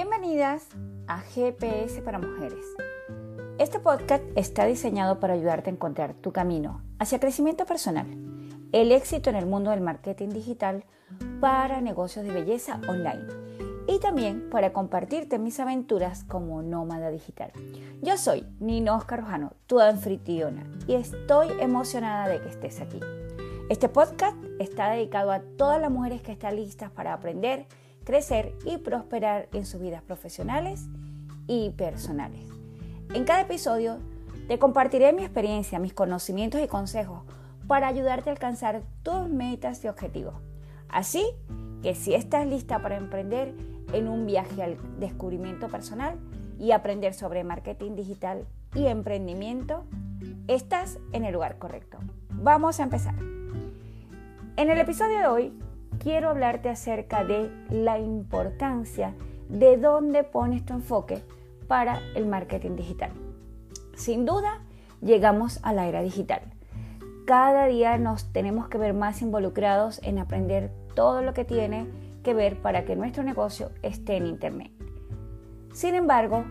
Bienvenidas a GPS para Mujeres. Este podcast está diseñado para ayudarte a encontrar tu camino hacia crecimiento personal, el éxito en el mundo del marketing digital para negocios de belleza online y también para compartirte mis aventuras como nómada digital. Yo soy Nino Oscar Rojano, tu anfitriona, y estoy emocionada de que estés aquí. Este podcast está dedicado a todas las mujeres que están listas para aprender, crecer y prosperar en sus vidas profesionales y personales. En cada episodio te compartiré mi experiencia, mis conocimientos y consejos para ayudarte a alcanzar tus metas y objetivos. Así que si estás lista para emprender en un viaje al descubrimiento personal y aprender sobre marketing digital y emprendimiento, estás en el lugar correcto. Vamos a empezar. En el episodio de hoy quiero hablarte acerca de la importancia de dónde pones tu enfoque para el marketing digital. Sin duda, llegamos a la era digital. Cada día nos tenemos que ver más involucrados en aprender todo lo que tiene que ver para que nuestro negocio esté en Internet. Sin embargo,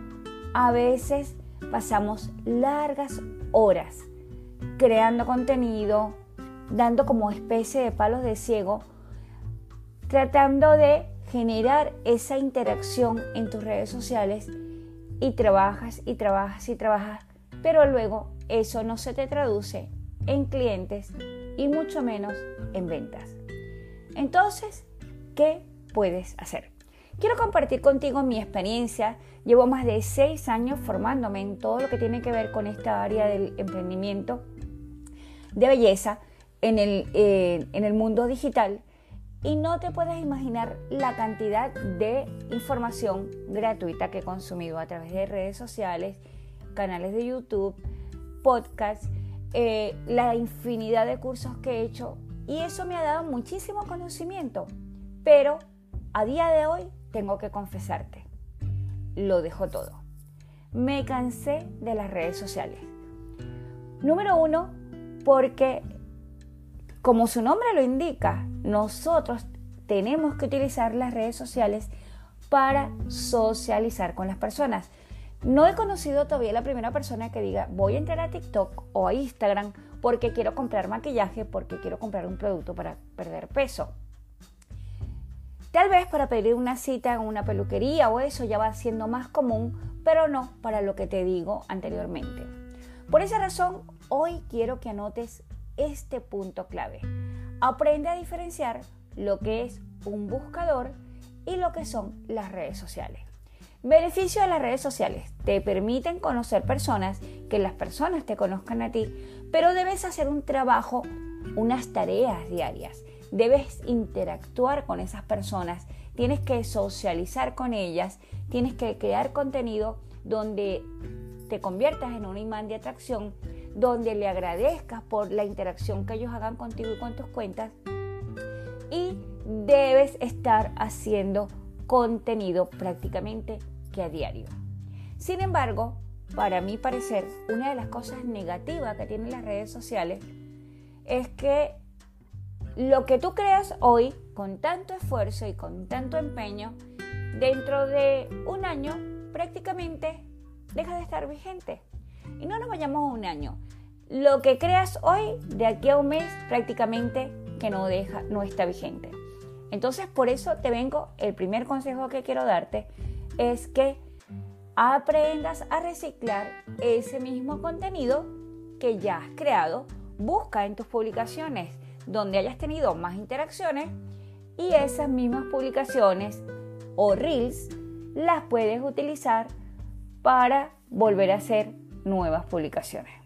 a veces pasamos largas horas creando contenido, dando como especie de palos de ciego tratando de generar esa interacción en tus redes sociales y trabajas y trabajas y trabajas, pero luego eso no se te traduce en clientes y mucho menos en ventas. Entonces, ¿qué puedes hacer? Quiero compartir contigo mi experiencia. Llevo más de seis años formándome en todo lo que tiene que ver con esta área del emprendimiento de belleza en el, eh, en el mundo digital y no te puedes imaginar la cantidad de información gratuita que he consumido a través de redes sociales, canales de YouTube, podcasts, eh, la infinidad de cursos que he hecho y eso me ha dado muchísimo conocimiento. Pero a día de hoy tengo que confesarte, lo dejo todo. Me cansé de las redes sociales. Número uno, porque como su nombre lo indica, nosotros tenemos que utilizar las redes sociales para socializar con las personas. No he conocido todavía la primera persona que diga voy a entrar a TikTok o a Instagram porque quiero comprar maquillaje, porque quiero comprar un producto para perder peso. Tal vez para pedir una cita en una peluquería o eso ya va siendo más común, pero no para lo que te digo anteriormente. Por esa razón, hoy quiero que anotes este punto clave. Aprende a diferenciar lo que es un buscador y lo que son las redes sociales. Beneficio de las redes sociales. Te permiten conocer personas, que las personas te conozcan a ti, pero debes hacer un trabajo, unas tareas diarias. Debes interactuar con esas personas, tienes que socializar con ellas, tienes que crear contenido donde te conviertas en un imán de atracción donde le agradezcas por la interacción que ellos hagan contigo y con tus cuentas. Y debes estar haciendo contenido prácticamente que a diario. Sin embargo, para mi parecer, una de las cosas negativas que tienen las redes sociales es que lo que tú creas hoy con tanto esfuerzo y con tanto empeño, dentro de un año prácticamente deja de estar vigente. Y no nos vayamos a un año. Lo que creas hoy, de aquí a un mes, prácticamente que no, deja, no está vigente. Entonces, por eso te vengo, el primer consejo que quiero darte es que aprendas a reciclar ese mismo contenido que ya has creado. Busca en tus publicaciones donde hayas tenido más interacciones y esas mismas publicaciones o reels las puedes utilizar para volver a hacer nuevas publicaciones.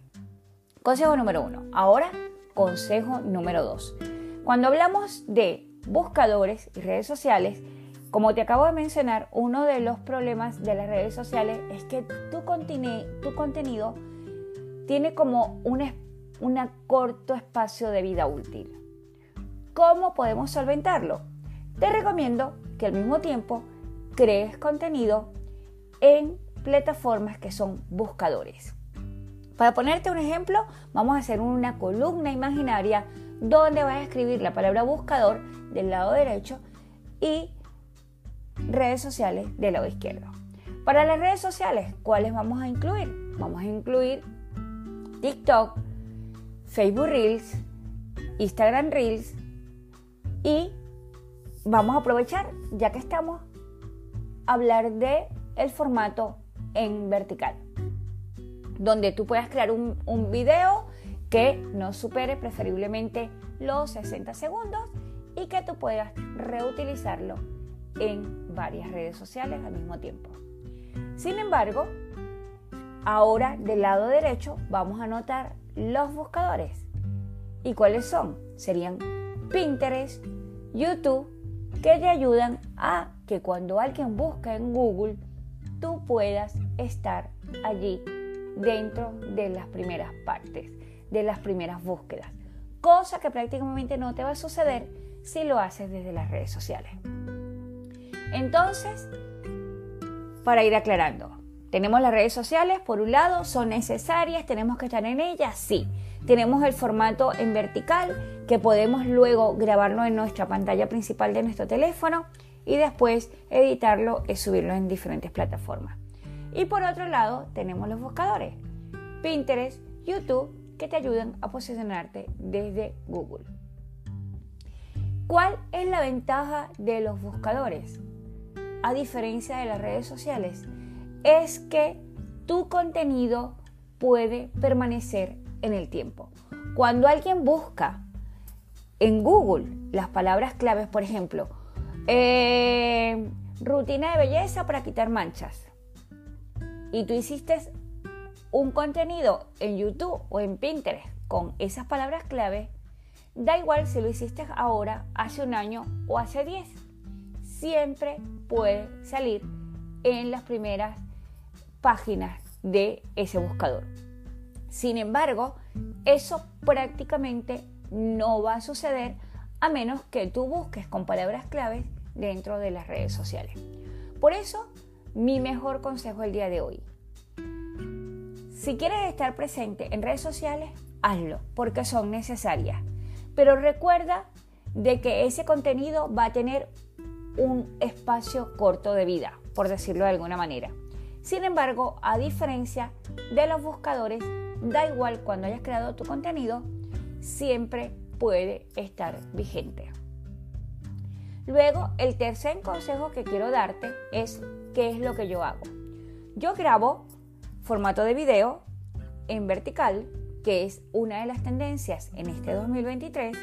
Consejo número uno. Ahora, consejo número dos. Cuando hablamos de buscadores y redes sociales, como te acabo de mencionar, uno de los problemas de las redes sociales es que tu, contenido tiene como un corto espacio de vida útil. ¿Cómo podemos solventarlo? Te recomiendo que al mismo tiempo crees contenido en plataformas que son buscadores. Para ponerte un ejemplo, vamos a hacer una columna imaginaria donde vas a escribir la palabra buscador del lado derecho y redes sociales del lado izquierdo. Para las redes sociales, ¿cuáles vamos a incluir? Vamos a incluir TikTok, Facebook Reels, Instagram Reels y vamos a aprovechar, ya que estamos, hablar de el formato en vertical, donde tú puedas crear un, video que no supere preferiblemente los 60 segundos y que tú puedas reutilizarlo en varias redes sociales al mismo tiempo. Sin embargo, ahora del lado derecho vamos a notar los buscadores. ¿Y cuáles son? Serían Pinterest, YouTube, que te ayudan a que cuando alguien busca en Google, tú puedas estar allí dentro de las primeras partes, de las primeras búsquedas. Cosa que prácticamente no te va a suceder si lo haces desde las redes sociales. Entonces, para ir aclarando, tenemos las redes sociales, por un lado, son necesarias, tenemos que estar en ellas, sí. Tenemos el formato en vertical que podemos luego grabarlo en nuestra pantalla principal de nuestro teléfono y después editarlo y subirlo en diferentes plataformas. Y por otro lado, tenemos los buscadores, Pinterest, YouTube, que te ayudan a posicionarte desde Google. ¿Cuál es la ventaja de los buscadores? A diferencia de las redes sociales, es que tu contenido puede permanecer en el tiempo. Cuando alguien busca en Google las palabras claves, por ejemplo, eh, rutina de belleza para quitar manchas, y tú hiciste un contenido en YouTube o en Pinterest con esas palabras claves, da igual si lo hiciste ahora, hace un año o hace 10. Siempre puede salir en las primeras páginas de ese buscador. Sin embargo, eso prácticamente no va a suceder a menos que tú busques con palabras claves dentro de las redes sociales. Por eso, mi mejor consejo el día de hoy. Si quieres estar presente en redes sociales, hazlo, porque son necesarias. Pero recuerda de que ese contenido va a tener un espacio corto de vida, por decirlo de alguna manera. Sin embargo, a diferencia de los buscadores, da igual cuando hayas creado tu contenido, siempre puede estar vigente. Luego, el tercer consejo que quiero darte es qué es lo que yo hago. Yo grabo formato de video en vertical, que es una de las tendencias en este 2023,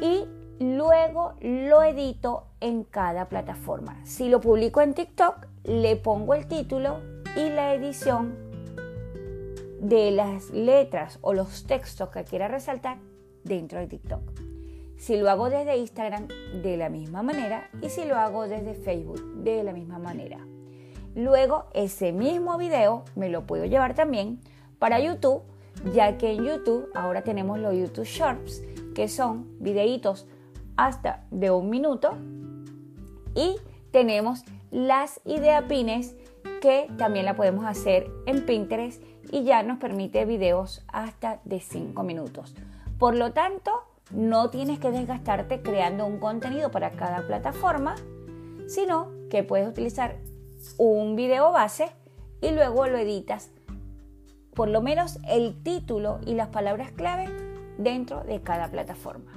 y luego lo edito en cada plataforma. Si lo publico en TikTok, le pongo el título y la edición de las letras o los textos que quiera resaltar dentro de TikTok. Si lo hago desde Instagram, de la misma manera. Y si lo hago desde Facebook, de la misma manera. Luego, ese mismo video me lo puedo llevar también para YouTube, ya que en YouTube ahora tenemos los YouTube Shorts, que son videitos hasta de un minuto. Y tenemos las ideapines que también la podemos hacer en Pinterest y ya nos permite videos hasta de 5 minutos. Por lo tanto, no tienes que desgastarte creando un contenido para cada plataforma, sino que puedes utilizar un video base y luego lo editas por lo menos el título y las palabras clave dentro de cada plataforma.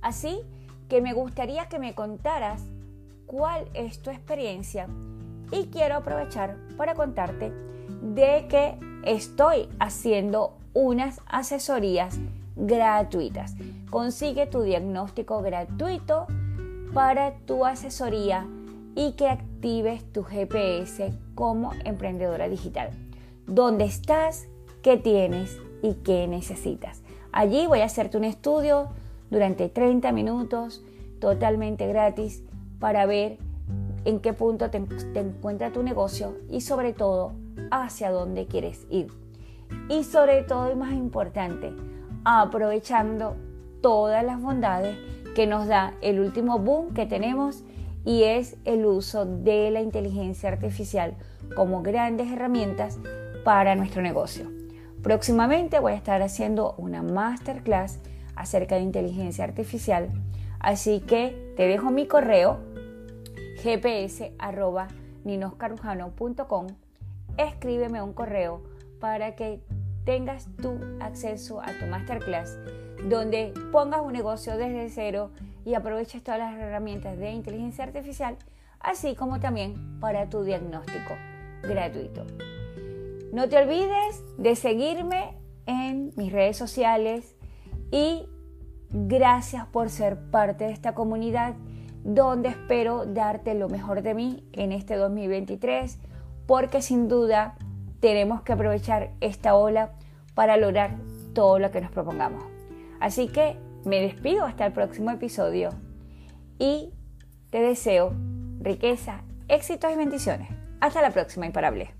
Así que me gustaría que me contaras cuál es tu experiencia y quiero aprovechar para contarte de que estoy haciendo unas asesorías gratuitas. Consigue tu diagnóstico gratuito para tu asesoría y que actives tu GPS como emprendedora digital. ¿Dónde estás? ¿Qué tienes? ¿Y qué necesitas? Allí voy a hacerte un estudio durante 30 minutos totalmente gratis para ver en qué punto te, encuentra tu negocio y sobre todo hacia dónde quieres ir. Y sobre todo y más importante, aprovechando todas las bondades que nos da el último boom que tenemos y es el uso de la inteligencia artificial como grandes herramientas para nuestro negocio. Próximamente voy a estar haciendo una masterclass acerca de inteligencia artificial Así que te dejo mi correo gps.ninoscarujano.com. Escríbeme un correo para que tengas tu acceso a tu masterclass donde pongas un negocio desde cero y aproveches todas las herramientas de inteligencia artificial, así como también para tu diagnóstico gratuito. No te olvides de seguirme en mis redes sociales y gracias por ser parte de esta comunidad donde espero darte lo mejor de mí en este 2023 porque sin duda tenemos que aprovechar esta ola para lograr todo lo que nos propongamos. Así que me despido hasta el próximo episodio y te deseo riqueza, éxitos y bendiciones. Hasta la próxima, imparable.